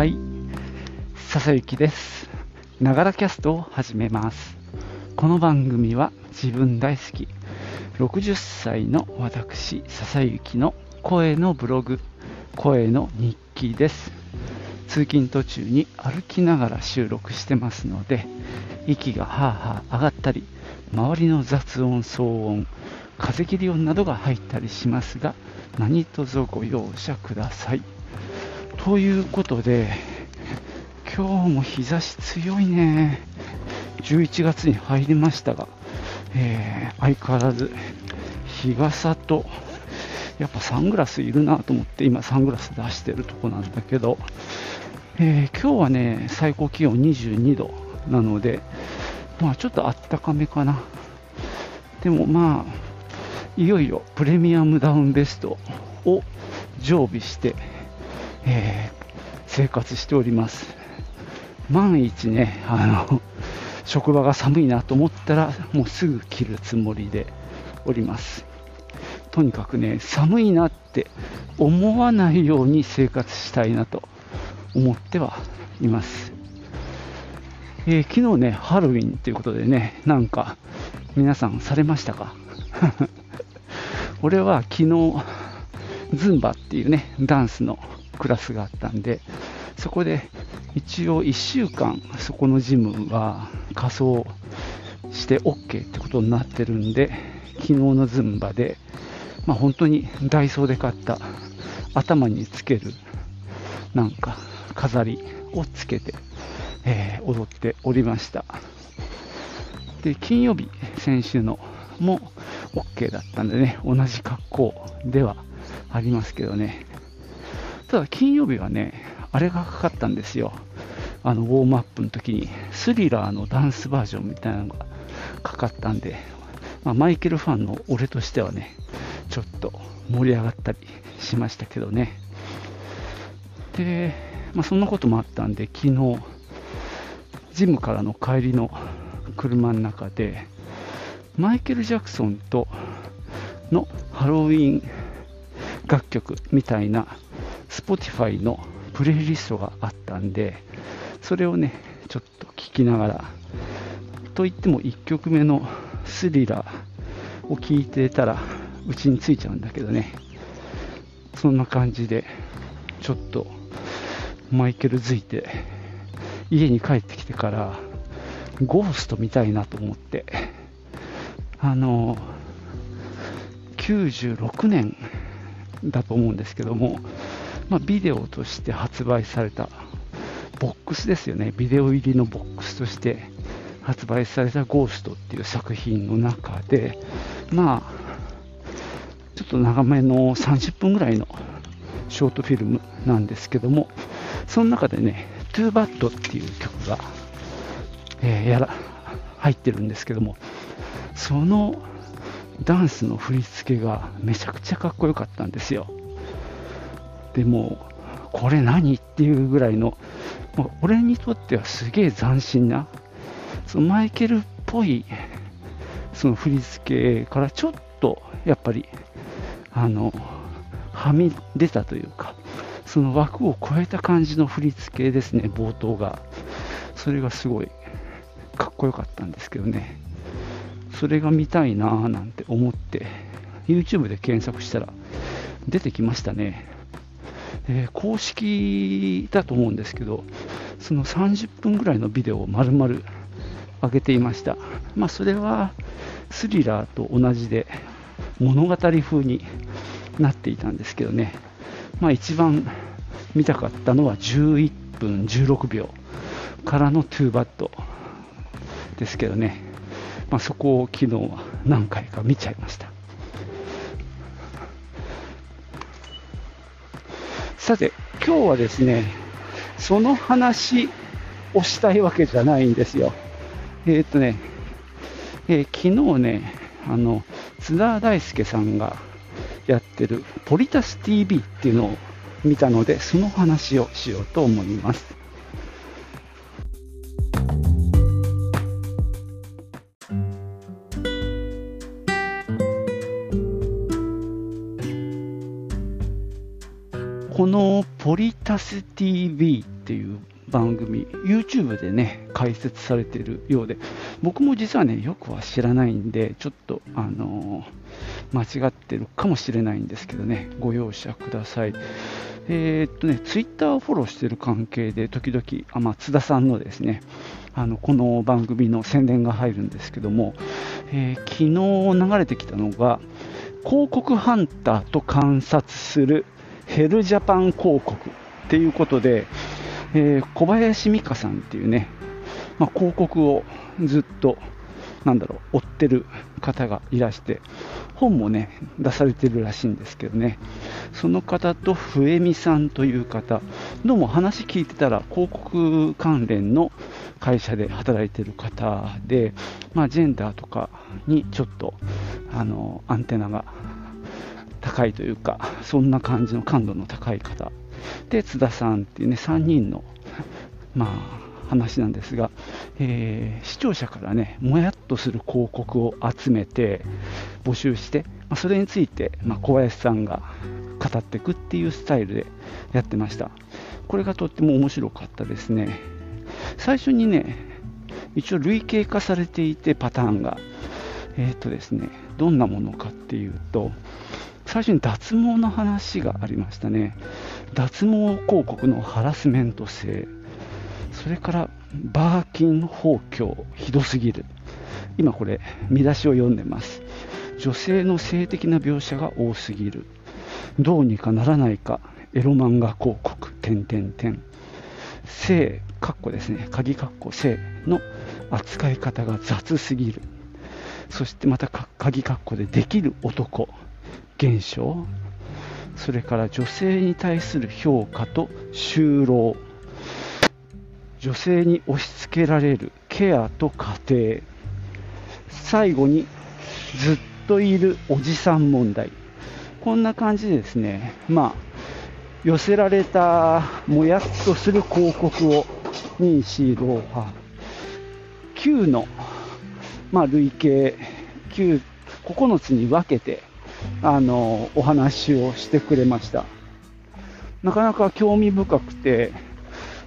はい、笹幸です。ながらキャストを始めます。この番組は自分大好き60歳の私、笹幸の声のブログ、声の日記です。通勤途中に歩きながら収録してますので、息がはあはあ上がったり、周りの雑音、騒音、風切り音などが入ったりしますが、何卒ご容赦ください。ということで、今日も日差し強いね。11月に入りましたが、えー相変わらず日傘と、やっぱサングラスいるなと思って今サングラス出してるとこなんだけど、えー今日はね、最高気温22度なので、まあちょっとあったかめかな。でもまあ、いよいよプレミアムダウンベストを常備して、えー生活しております。万一ね、あの、職場が寒いなと思ったら、もうすぐ着るつもりでおります。とにかくね、寒いなって思わないように生活したいなと思ってはいます。えー昨日ね、ハロウィンということでね、なんか皆さんされましたか？俺は昨日、ズンバっていうね、ダンスのクラスがあったんで、そこで一応1週間、そこのジムは仮装して OK ってことになってるんで、昨日のズンバで、まあ、本当にダイソーで買った頭につけるなんか飾りをつけて、えー踊っておりました。で、金曜日、先週のも OK だったんでね、同じ格好ではありますけどね。ただ金曜日はね、あれがかかったんですよ。あの、ウォームアップの時に、スリラーのダンスバージョンみたいなのがかかったんで、まあ、マイケルファンの俺としてはね、ちょっと盛り上がったりしましたけどね。で、まあ、そんなこともあったんで、昨日、ジムからの帰りの車の中で、マイケル・ジャクソンとのハロウィン楽曲みたいな Spotify のプレイリストがあったんで、それをね、ちょっと聞きながら、といっても1曲目のスリラーを聞いてたら、うちについちゃうんだけどね、そんな感じで、ちょっとマイケルづいて、家に帰ってきてから、ゴースト見たいなと思って、あの、96年だと思うんですけども、まあ、ビデオとして発売されたボックスですよね、ビデオ入りのボックスとして発売されたゴーストっていう作品の中で、まあ、ちょっと長めの30分ぐらいのショートフィルムなんですけども、その中でね、 Too Bad っていう曲が、えーやら入ってるんですけども、そのダンスの振り付けがめちゃくちゃかっこよかったんですよ。でも、これ何っていうぐらいの、もう俺にとってはすげえ斬新な、そのマイケルっぽいその振り付けからちょっとやっぱり、あの、はみ出たというか、その枠を超えた感じの振り付けですね、冒頭が。それがすごいかっこよかったんですけどね。それが見たいなぁなんて思って、YouTube で検索したら出てきましたね。えー公式だと思うんですけど、その30分ぐらいのビデオを丸々上げていました。まあ、それはスリラーと同じで物語風になっていたんですけどね。まあ、一番見たかったのは11分16秒からのトゥーバットですけどね。まあ、そこを昨日は何回か見ちゃいました。さて、今日はですね、その話をしたいわけじゃないんですよ。えーっとね、えー昨日ね、あの、津田大介さんがやってるポリタス TV っていうのを見たので、その話をしようと思います。ポリタス TV っていう番組、YouTube でね、解説されているようで、僕も実はね、よくは知らないんで、ちょっと、あのー、間違ってるかもしれないんですけどね、ご容赦ください。えー、っとね、Twitter をフォローしている関係で、時々、あまあ、津田さんのですね、あのこの番組の宣伝が入るんですけども、えー、昨日流れてきたのが、広告ハンターと観察するヘルジャパン広告っていうことで、えー、小林美香さんっていうね、まあ、広告をずっと、なんだろう、追ってる方がいらして、本もね、出されてるらしいんですけどね、その方と笛美さんという方、どうも話聞いてたら、広告関連の会社で働いてる方で、まあ、ジェンダーとかにちょっとあのアンテナが高いというか、そんな感じの感度の高い方。で津田さんっていうね3人の、まあ、話なんですが、えー、視聴者からねもやっとする広告を集めて募集して、まあ、それについて、まあ、小林さんが語っていくっていうスタイルでやってました。これがとっても面白かったですね。最初にね一応類型化されていてパターンが。えっ、とですねどんなものかっていうと最初に脱毛の話がありましたね。脱毛広告のハラスメント性。それからバーキン法教ひどすぎる。今これ見出しを読んでます。女性の性的な描写が多すぎる。どうにかならないか。エロ漫画広告点点点性かっこですね。鍵かっこ性の扱い方が雑すぎる。そしてまた鍵かっこでできる男。現象それから女性に対する評価と就労女性に押し付けられるケアと家庭最後にずっといるおじさん問題。こんな感じでですねまあ寄せられたもやっとする広告を2、4、6、8 9の、まあ、累計9 9つに分けてあのお話をしてくれました。なかなか興味深くて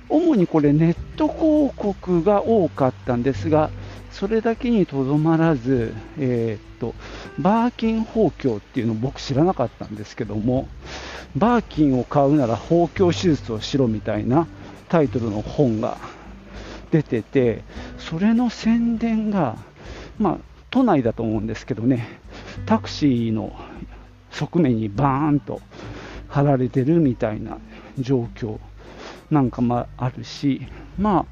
主にこれネット広告が多かったんですがそれだけにとどまらず、えー、っとバーキン包協っていうのを僕知らなかったんですけどもバーキンを買うなら包協手術をしろみたいなタイトルの本が出ててそれの宣伝がまあ都内だと思うんですけどね。タクシーの側面にバーンと貼られてるみたいな状況なんかもあるし、まあ、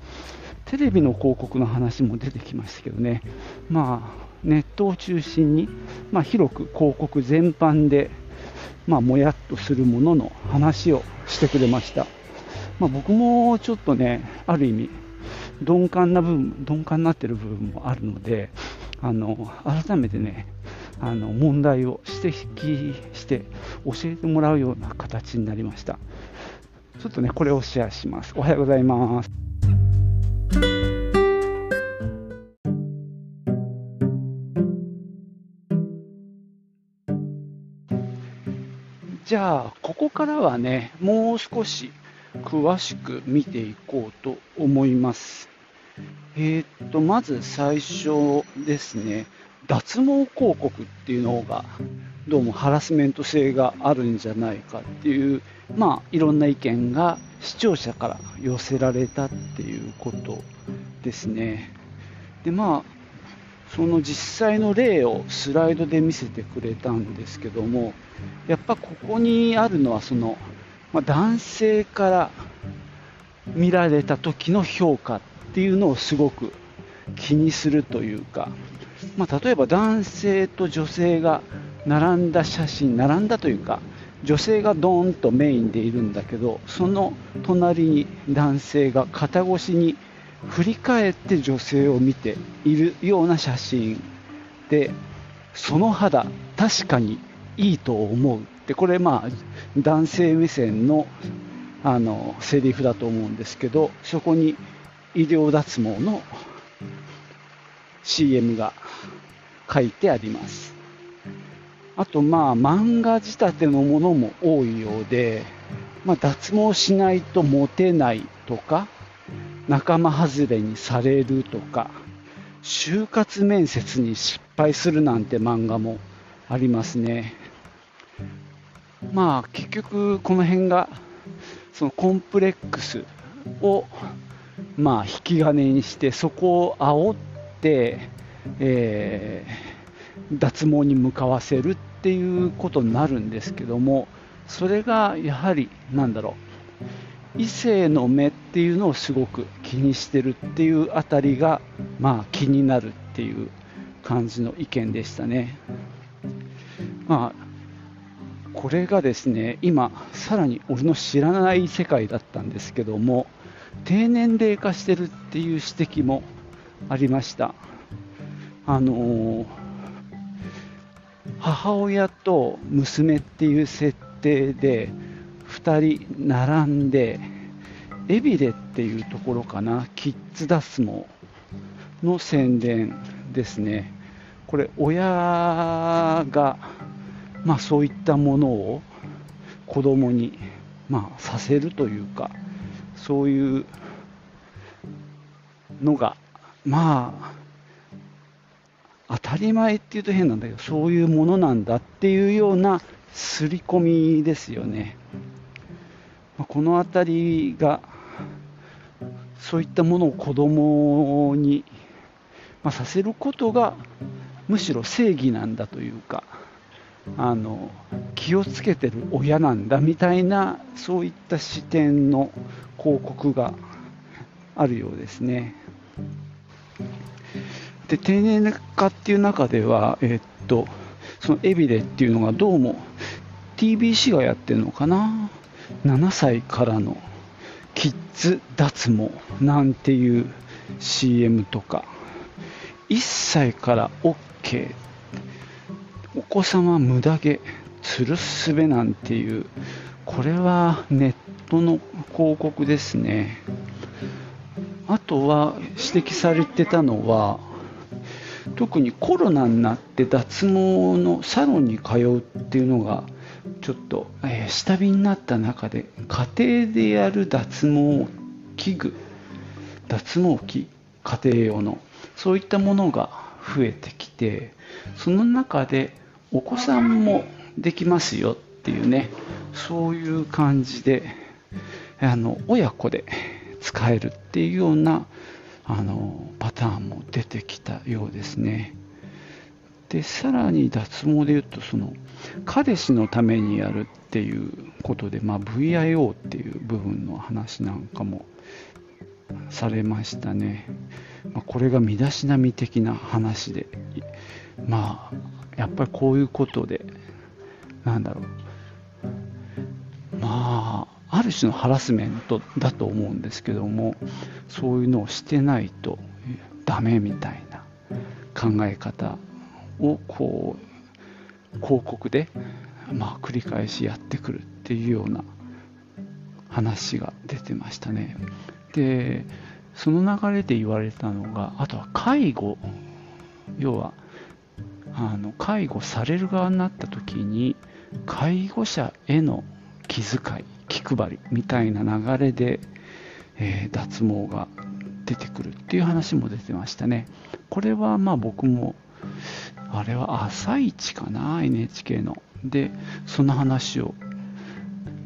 テレビの広告の話も出てきましたけどね、まあ、ネットを中心に、まあ、広く広告全般で、まあ、もやっとするものの話をしてくれました。まあ、僕もちょっとね、ある意味、鈍感な部分、鈍感になってる部分もあるので、あの改めてね、あの問題を指摘して教えてもらうような形になりました。ちょっとねこれをシェアします。おはようございます。じゃあここからはねもう少し詳しく見ていこうと思います。えー、っとまず最初ですね。脱毛広告っていうのがどうもハラスメント性があるんじゃないかっていう、まあ、いろんな意見が視聴者から寄せられたっていうことですね。でまあその実際の例をスライドで見せてくれたんですけどもやっぱここにあるのはその、まあ、男性から見られた時の評価っていうのをすごく気にするというかまあ、例えば男性と女性が並んだ写真並んだというか女性がドーンとメインでいるんだけどその隣に男性が肩越しに振り返って女性を見ているような写真でその肌確かにいいと思うってこれまあ男性目線のあのセリフだと思うんですけどそこに医療脱毛の CM が書いてあります。あと、まあ、漫画仕立てのものも多いようで、まあ、脱毛しないとモテないとか、仲間外れにされるとか、就活面接に失敗するなんて漫画もありますね。まあ結局この辺がそのコンプレックスをまあ引き金にしてそこを煽って、えー、脱毛に向かわせるっていうことになるんですけどもそれがやはりなんだろう異性の目っていうのをすごく気にしてるっていうあたりがまあ気になるっていう感じの意見でしたね。まあこれがですね今さらに俺の知らない世界だったんですけども低年齢化してるっていう指摘もありましたあのー、母親と娘っていう設定で2人並んでエビレっていうところかな。キッズダスモの宣伝ですね。これ親がまあ、そういったものを子供にまあさせるというかそういうのがまあ当たり前っていうと変なんだけどそういうものなんだっていうような刷り込みですよね。まあ、この辺りがそういったものを子供に、まあ、させることがむしろ正義なんだというかあの気をつけてる親なんだみたいなそういった視点の広告があるようですね。で丁寧化っていう中では、えっとそのエビレっていうのがどうも TBC がやってるのかな？7歳からのキッズ脱毛なんていう CM とか。1歳から OK お子様無駄毛つるすべなんていう。これはネットの広告ですね。あとは指摘されてたのは特にコロナになって脱毛のサロンに通うっていうのがちょっと、えー、下火になった中で家庭でやる脱毛器具脱毛器家庭用のそういったものが増えてきてその中でお子さんもできますよっていうねそういう感じであの親子で使えるっていうようなあのパターンも出てきたようですね。でさらに脱毛で言うとその彼氏のためにやるっていうことで、まあ、VIO っていう部分の話なんかもされましたね、まあ、これが身だしなみ的な話で。まあやっぱりこういうことで、なんだろう、あ、る種のハラスメントだと思うんですけども、そういうのをしてないとダメみたいな考え方をこう広告で、まあ、繰り返しやってくるっていうような話が出てましたね。でその流れで言われたのがあとは介護要はあの介護される側になった時に介護者への気遣い気配りみたいな流れで、えー、脱毛が出てくるっていう話も出てましたね。これはまあ僕もあれは朝一かな NHK の。でその話を、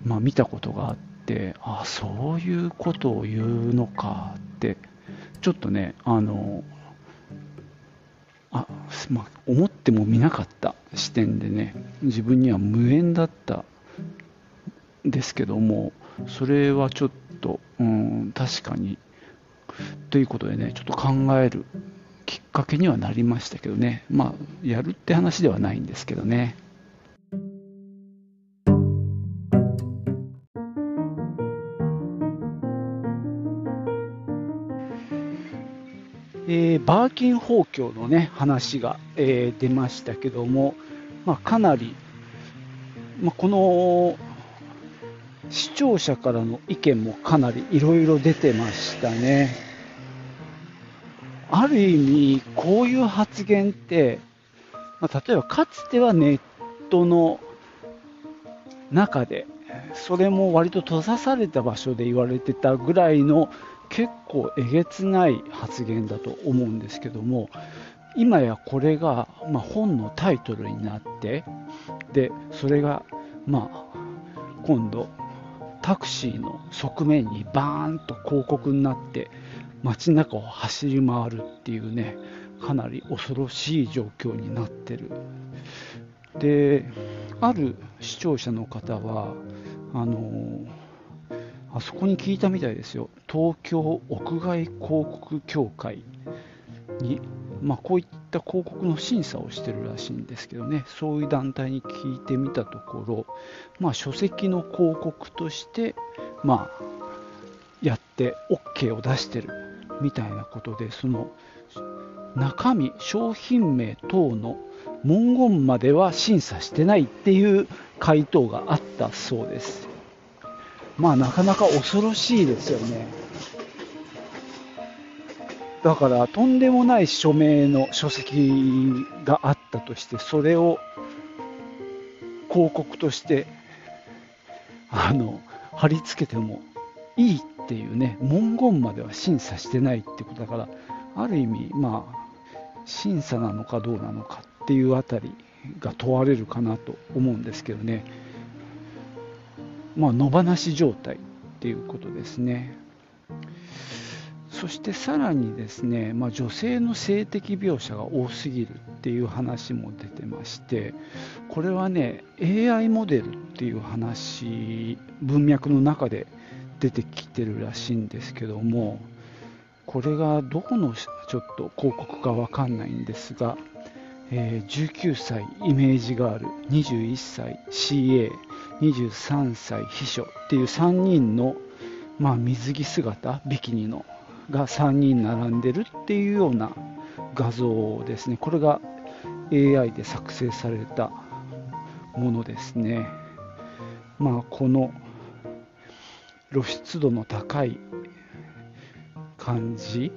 まあ、見たことがあってあそういうことを言うのかってちょっとねあのあ、まあ、思ってもみなかった視点でね自分には無縁だったですけどもそれはちょっと、うん、確かにということでねちょっと考えるきっかけにはなりましたけどね。まあやるって話ではないんですけどね。えー、バーキン法教のね話が、えー、出ましたけども、まあ、かなり、まあ、この視聴者からの意見もかなりいろいろ出てましたね。ある意味、こういう発言って、まあ、例えばかつてはネットの中でそれも割と閉ざされた場所で言われてたぐらいの結構えげつない発言だと思うんですけども今やこれが、まあ、本のタイトルになってでそれが、まあ、今度タクシーの側面にバーンと広告になって街中を走り回るっていうねかなり恐ろしい状況になってる。である視聴者の方はあのあそこに聞いたみたいですよ。東京屋外広告協会に、まあ、こういった広告の審査をしてるらしいんですけどね。そういう団体に聞いてみたところ、まあ、書籍の広告として、まあ、やって OK を出してるみたいなことでその中身商品名等の文言までは審査してないっていう回答があったそうです。まあなかなか恐ろしいですよね。だからとんでもない署名の書籍があったとしてそれを広告としてあの貼り付けてもいいっていうね文言までは審査してないってことだからある意味まあ審査なのかどうなのかっていうあたりが問われるかなと思うんですけどね。まあ野放し状態っていうことですね。そしてさらにですね、まあ、女性の性的描写が多すぎるっていう話も出てましてこれはね AI モデルっていう話文脈の中で出てきてるらしいんですけどもこれがどこのちょっと広告かわかんないんですが、えー、19歳イメージガール21歳 CA23 歳秘書っていう3人の、まあ、水着姿ビキニのが3人並んでるっていうような画像ですねこれが AI で作成されたものですねまあこの露出度の高い感じ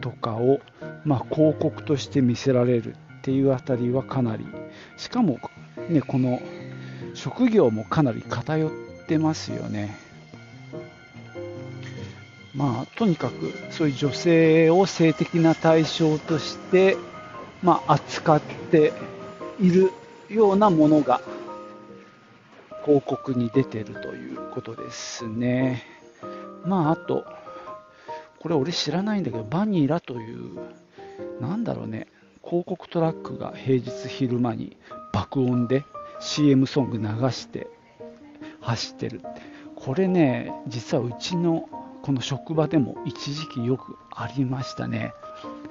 とかを、まあ、広告として見せられるっていうあたりはかなりしかも、ね、この職業もかなり偏ってますよね。まあ、とにかくそういう女性を性的な対象として、まあ、扱っているようなものが広告に出てるということですね。まあ、あと、これ俺知らないんだけど、バニラという、なんだろうね、広告トラックが平日昼間に爆音で CM ソング流して走ってる。これね、実はうちのこの職場でも一時期よくありましたね。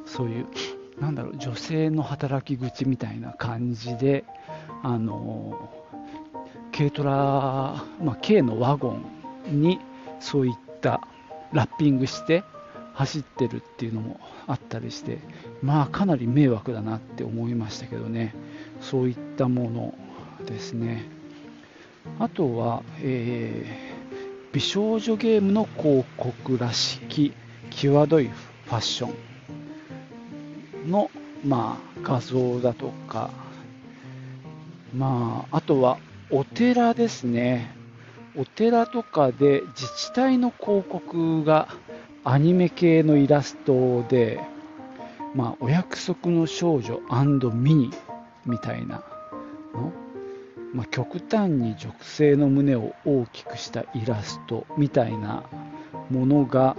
そういう、なんだろう、女性の働き口みたいな感じで、あの、軽トラ、まあ、軽のワゴンにそういったラッピングして走ってるっていうのもあったりしてまあかなり迷惑だなって思いましたけどねそういったものですねあとは、えー、美少女ゲームの広告らしき際どいファッションの、まあ、画像だとか、まあ、あとはお寺ですね。お寺とかで自治体の広告がアニメ系のイラストで、まあ、お約束の少女ミニみたいなの、まあ、極端に女性の胸を大きくしたイラストみたいなものが、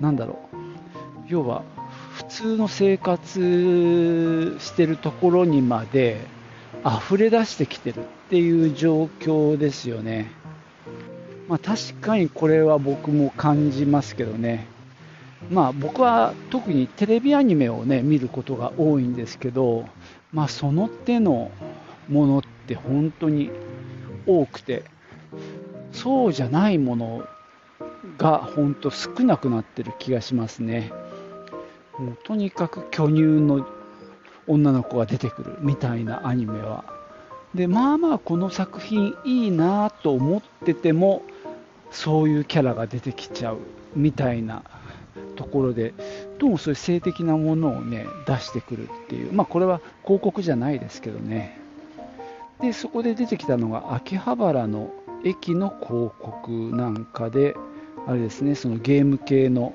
なんだろう、要は普通の生活してるところにまで溢れ出してきてるっていう状況ですよね。まあ、確かにこれは僕も感じますけどね。まあ僕は特にテレビアニメをね見ることが多いんですけど、まあその手のものって本当に多くて、そうじゃないものが本当少なくなってる気がしますね。もうとにかく巨乳の女の子が出てくるみたいなアニメは。で、まあまあこの作品いいなと思ってても、そういうキャラが出てきちゃうみたいなところで、どうもそういう性的なものをね、出してくるっていう、まあこれは広告じゃないですけどね。で、そこで出てきたのが秋葉原の駅の広告なんかであれですねそのゲーム系の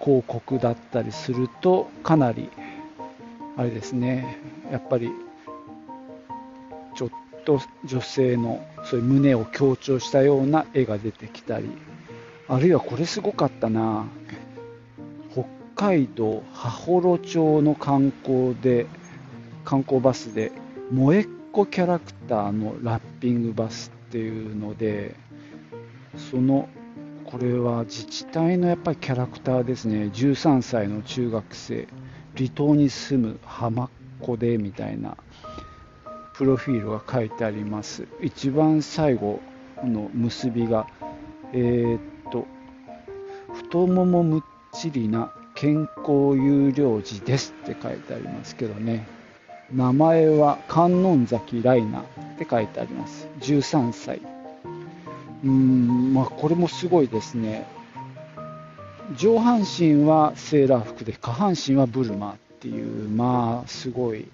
広告だったりするとかなりあれですねやっぱりちょっと女性のそういう胸を強調したような絵が出てきたりあるいはこれすごかったな北海道羽幌町の観光で観光バスで萌えっ子キャラクターのラッピングバスっていうのでそのこれは自治体のやっぱりキャラクターですね。13歳の中学生。離島に住む浜っ子でみたいな。プロフィールが書いてあります。一番最後の結びがえー、っと太ももむっちりな健康有料児ですって書いてありますけどね。名前は観音崎ライナって書いてあります。13歳。うんまあこれもすごいですね。上半身はセーラー服で下半身はブルマっていうまあすごい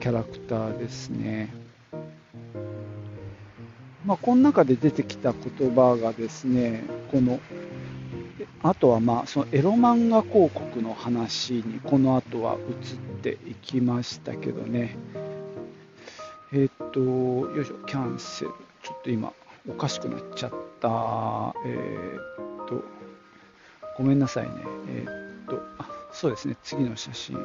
キャラクターですね。まあこの中で出てきた言葉がですねこのあとはまあそのエロ漫画広告の話にこの後は移っていきましたけどねえっ、とよいしょキャンセルちょっと今おかしくなっちゃった。えー、っと、ごめんなさいね。えー、っと、あ、そうですね、次の写真。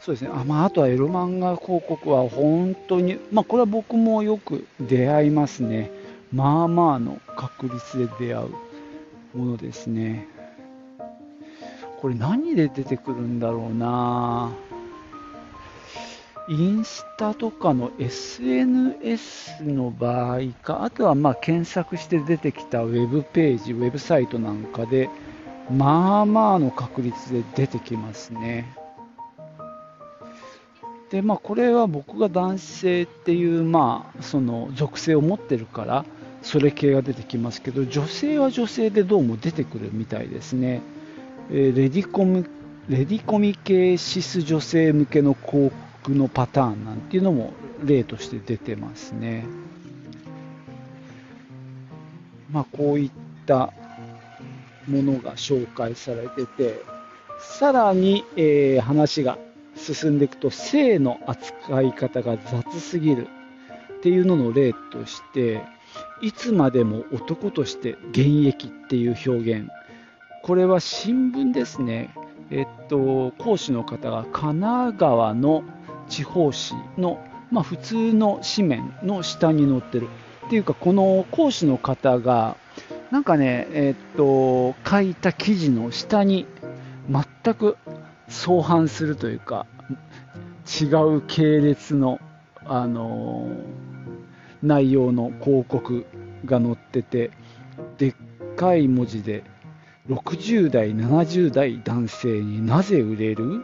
そうですね、あまあ、あとはエロ漫画広告は本当に、まあ、これは僕もよく出会いますね。まあまあの確率で出会うものですね。これ何で出てくるんだろうなインスタとかの SNS の場合か、あとはまあ検索して出てきたウェブページ、ウェブサイトなんかで、まあまあの確率で出てきますね。で、まあこれは僕が男性っていう、まあその属性を持ってるから、それ系が出てきますけど、女性は女性でどうも出てくるみたいですね。えー、レディコム、レディコミ系シス女性向けの広告のパターンなんていうのも例として出てますね。まあ、こういったものが紹介されてて、さらに、えー、話が進んでいくと、性の扱い方が雑すぎるっていうのの例として、いつまでも男として現役っていう表現。これは新聞ですね。えっと、講師の方が神奈川の地方紙の、まあ、普通の紙面の下に載ってる。っていうか、この講師の方が、なんかね、えー、っと、書いた記事の下に全く相反するというか、違う系列の、あのー、内容の広告が載ってて、でっかい文字で、60代、70代男性になぜ売れる？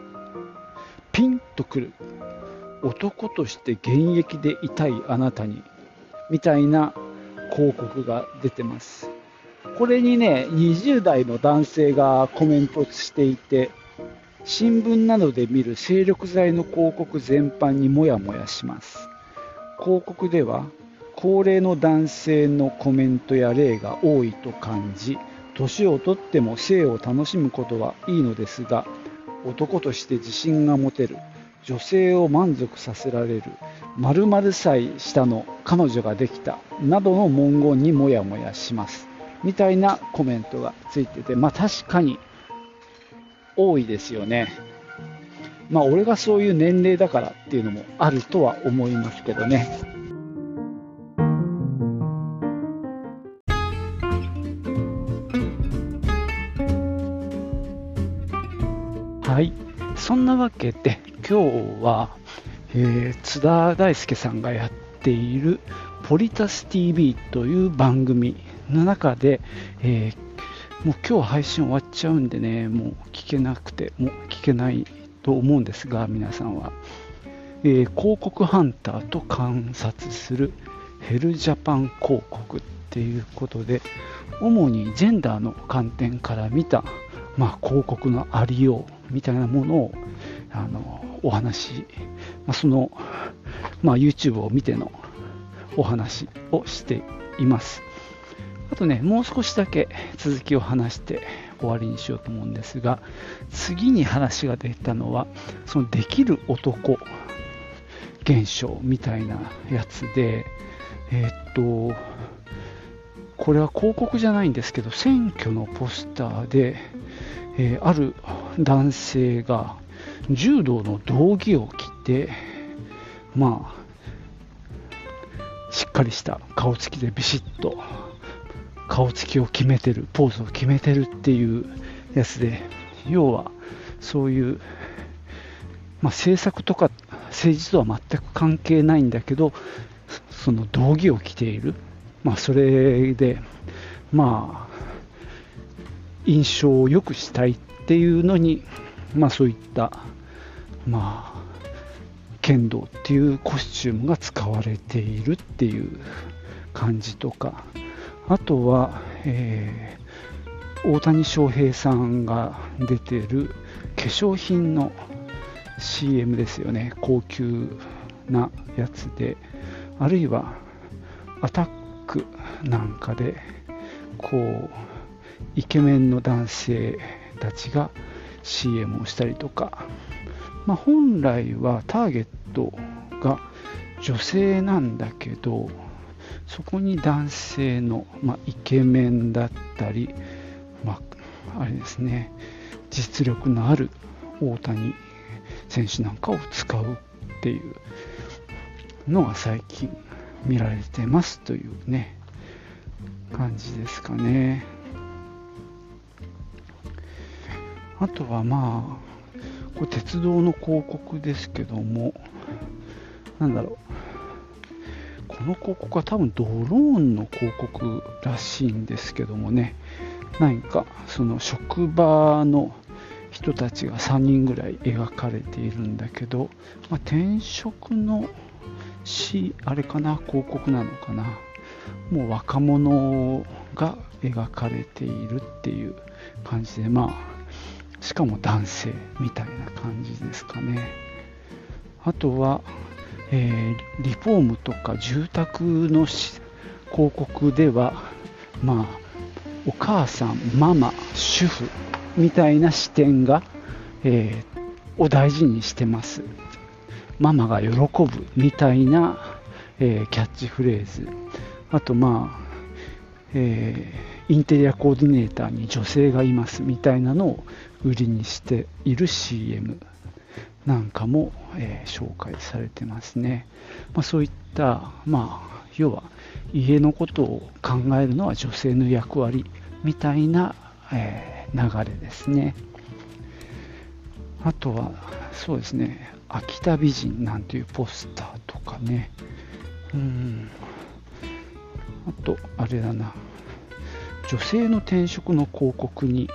ピンとくる男として現役でいたいあなたにみたいな広告が出てます。これにね、20代の男性がコメントしていて、新聞などで見る精力剤の広告全般にもやもやします。広告では、高齢の男性のコメントや例が多いと感じ、年をとっても性を楽しむことはいいのですが、男として自信が持てる、女性を満足させられる〇〇歳下の彼女ができたなどの文言にもやもやしますみたいなコメントがついててまあ確かに多いですよね。まあ俺がそういう年齢だからっていうのもあるとは思いますけどね。はい。そんなわけで今日は、えー、津田大介さんがやっているポリタス TV という番組の中で、えー、もう今日配信終わっちゃうんでね、もう聞けなくて、もう聞けないと思うんですが、皆さんは、えー、広告ハンターと観察するヘルジャパン広告っていうことで、主にジェンダーの観点から見た、まあ、広告のありようみたいなものをあのお話、まあ、その、まあ、YouTube を見てのお話をしています。あとね、もう少しだけ続きを話して終わりにしようと思うんですが、次に話が出たのは、そのできる男現象みたいなやつで、えー、っと、これは広告じゃないんですけど、選挙のポスターで、えー、ある男性が柔道の道着を着て、まあ、しっかりした顔つきでビシッと顔つきを決めてる、ポーズを決めてるっていうやつで、要はそういう、まあ、政策とか政治とは全く関係ないんだけど、その道着を着ている、まあ、それで、まあ、印象を良くしたいっていうのに、まあ、そういった、まあ、剣道っていうコスチュームが使われているっていう感じとか、あとは、えー、大谷翔平さんが出てる化粧品の CM ですよね、高級なやつで、あるいはアタックなんかで、こう、イケメンの男性たちが CM をしたりとか、まあ、本来はターゲットが女性なんだけど、そこに男性の、まあ、イケメンだったり、まあ、あれですね、実力のある大谷選手なんかを使うっていうのが最近見られてますというね、感じですかね。あとはまあ、これ鉄道の広告ですけども、なんだろう、この広告は多分ドローンの広告らしいんですけどもね、何かその職場の人たちが3人ぐらい描かれているんだけど、まあ、転職のし、あれかな、広告なのかな、もう若者が描かれているっていう感じで、まあ、しかも男性みたいな感じですかね。あとは、えー、リフォームとか住宅の広告では、まあ、お母さん、ママ、主婦みたいな視点が、えー、を大事にしてます。ママが喜ぶみたいな、えー、キャッチフレーズ。あと、まあ、えー、インテリアコーディネーターに女性がいますみたいなのを売りにしている CM なんかも、えー、紹介されてますね。まあ、そういった、まあ、要は家のことを考えるのは女性の役割みたいな、えー、流れですね。あとは、そうですね、秋田美人なんていうポスターとかね、うん、あと、あれだな、女性の転職の広告に、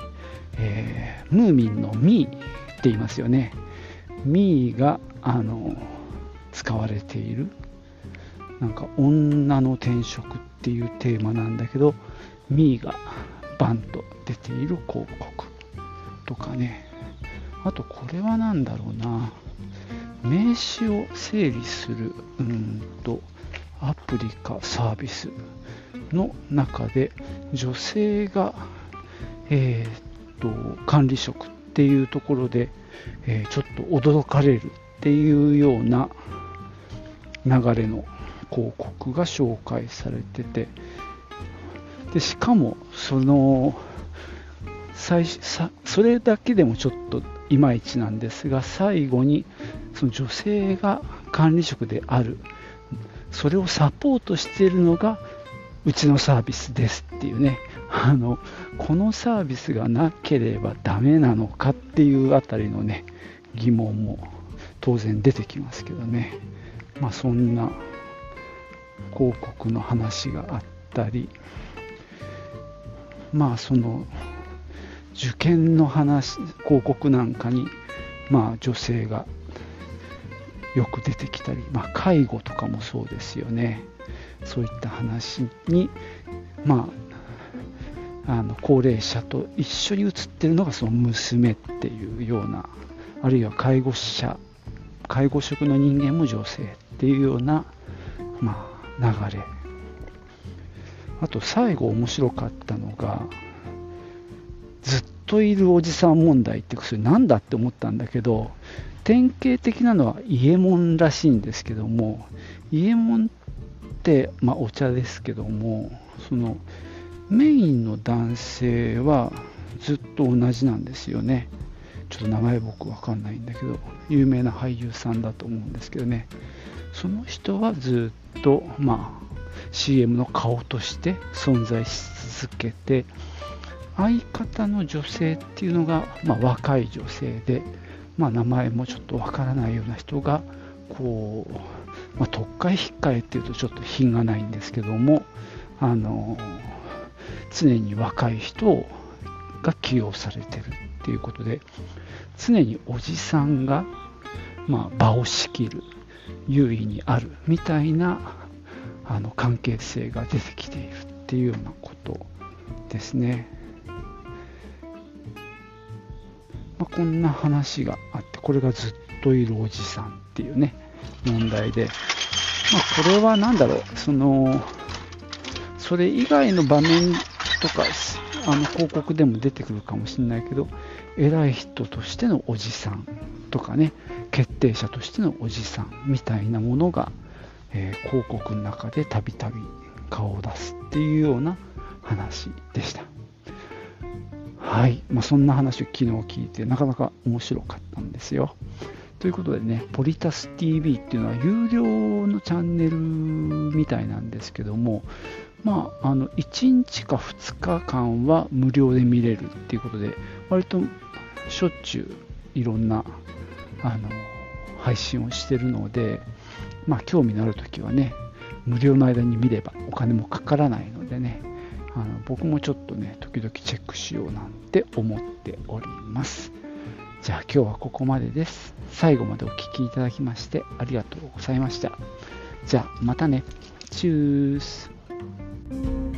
えー、ムーミンのミーって言いますよね。ミーがあの使われているなんか女の転職っていうテーマなんだけどミーがバンと出ている広告とかねあとこれは何だろうな名詞を整理するうんとアプリかサービスの中で女性が、えー、と管理職っていうところでえー、ちょっと驚かれるっていうような流れの広告が紹介されててでしかもその最さそれだけでもちょっといまいちなんですが最後にその女性が管理職である。それをサポートしているのがうちのサービスですっていうね。あのこのサービスがなければダメなのかっていうあたりのね疑問も当然出てきますけどね。まあそんな広告の話があったり。まあその受験の話広告なんかにまあ女性がよく出てきたり、まあ、介護とかもそうですよね。そういった話にまああの高齢者と一緒に写ってるのがその娘っていうようなあるいは介護者介護職の人間も女性っていうような、まあ、流れ。あと最後面白かったのがずっといるおじさん問題ってそれ何だって思ったんだけど典型的なのは伊右衛門らしいんですけども伊右衛門って、まあ、お茶ですけどもそのメインの男性はずっと同じなんですよね。ちょっと名前僕わかんないんだけど有名な俳優さんだと思うんですけどね。その人はずっとまあ CM の顔として存在し続けて相方の女性っていうのが、まあ、若い女性で、まあ、名前もちょっとわからないような人がこう、まあ、特会引っかえっていうとちょっと品がないんですけどもあの常に若い人が起用されてるっていうことで常におじさんが、まあ、場を仕切る優位にあるみたいなあの関係性が出てきているっていうようなことですね。まあ、こんな話があってこれがずっといるおじさんっていうね問題で、まあ、これは何だろうそのそれ以外の場面とかあの広告でも出てくるかもしれないけど偉い人としてのおじさんとかね決定者としてのおじさんみたいなものが、えー、広告の中でたびたび顔を出すっていうような話でした。はい、まあ、そんな話を昨日聞いてなかなか面白かったんですよ。ということでね、ポリタス TV っていうのは有料のチャンネルみたいなんですけども、まあ、あの1日か2日間は無料で見れるっていうことで、割としょっちゅういろんなあの配信をしてるので、まあ、興味のあるときはね、無料の間に見ればお金もかからないのでね、あの僕もちょっとね、時々チェックしようなんて思っております。じゃあ今日はここまでです。最後までお聴きいただきましてありがとうございました。じゃあまたね。チュース。thank you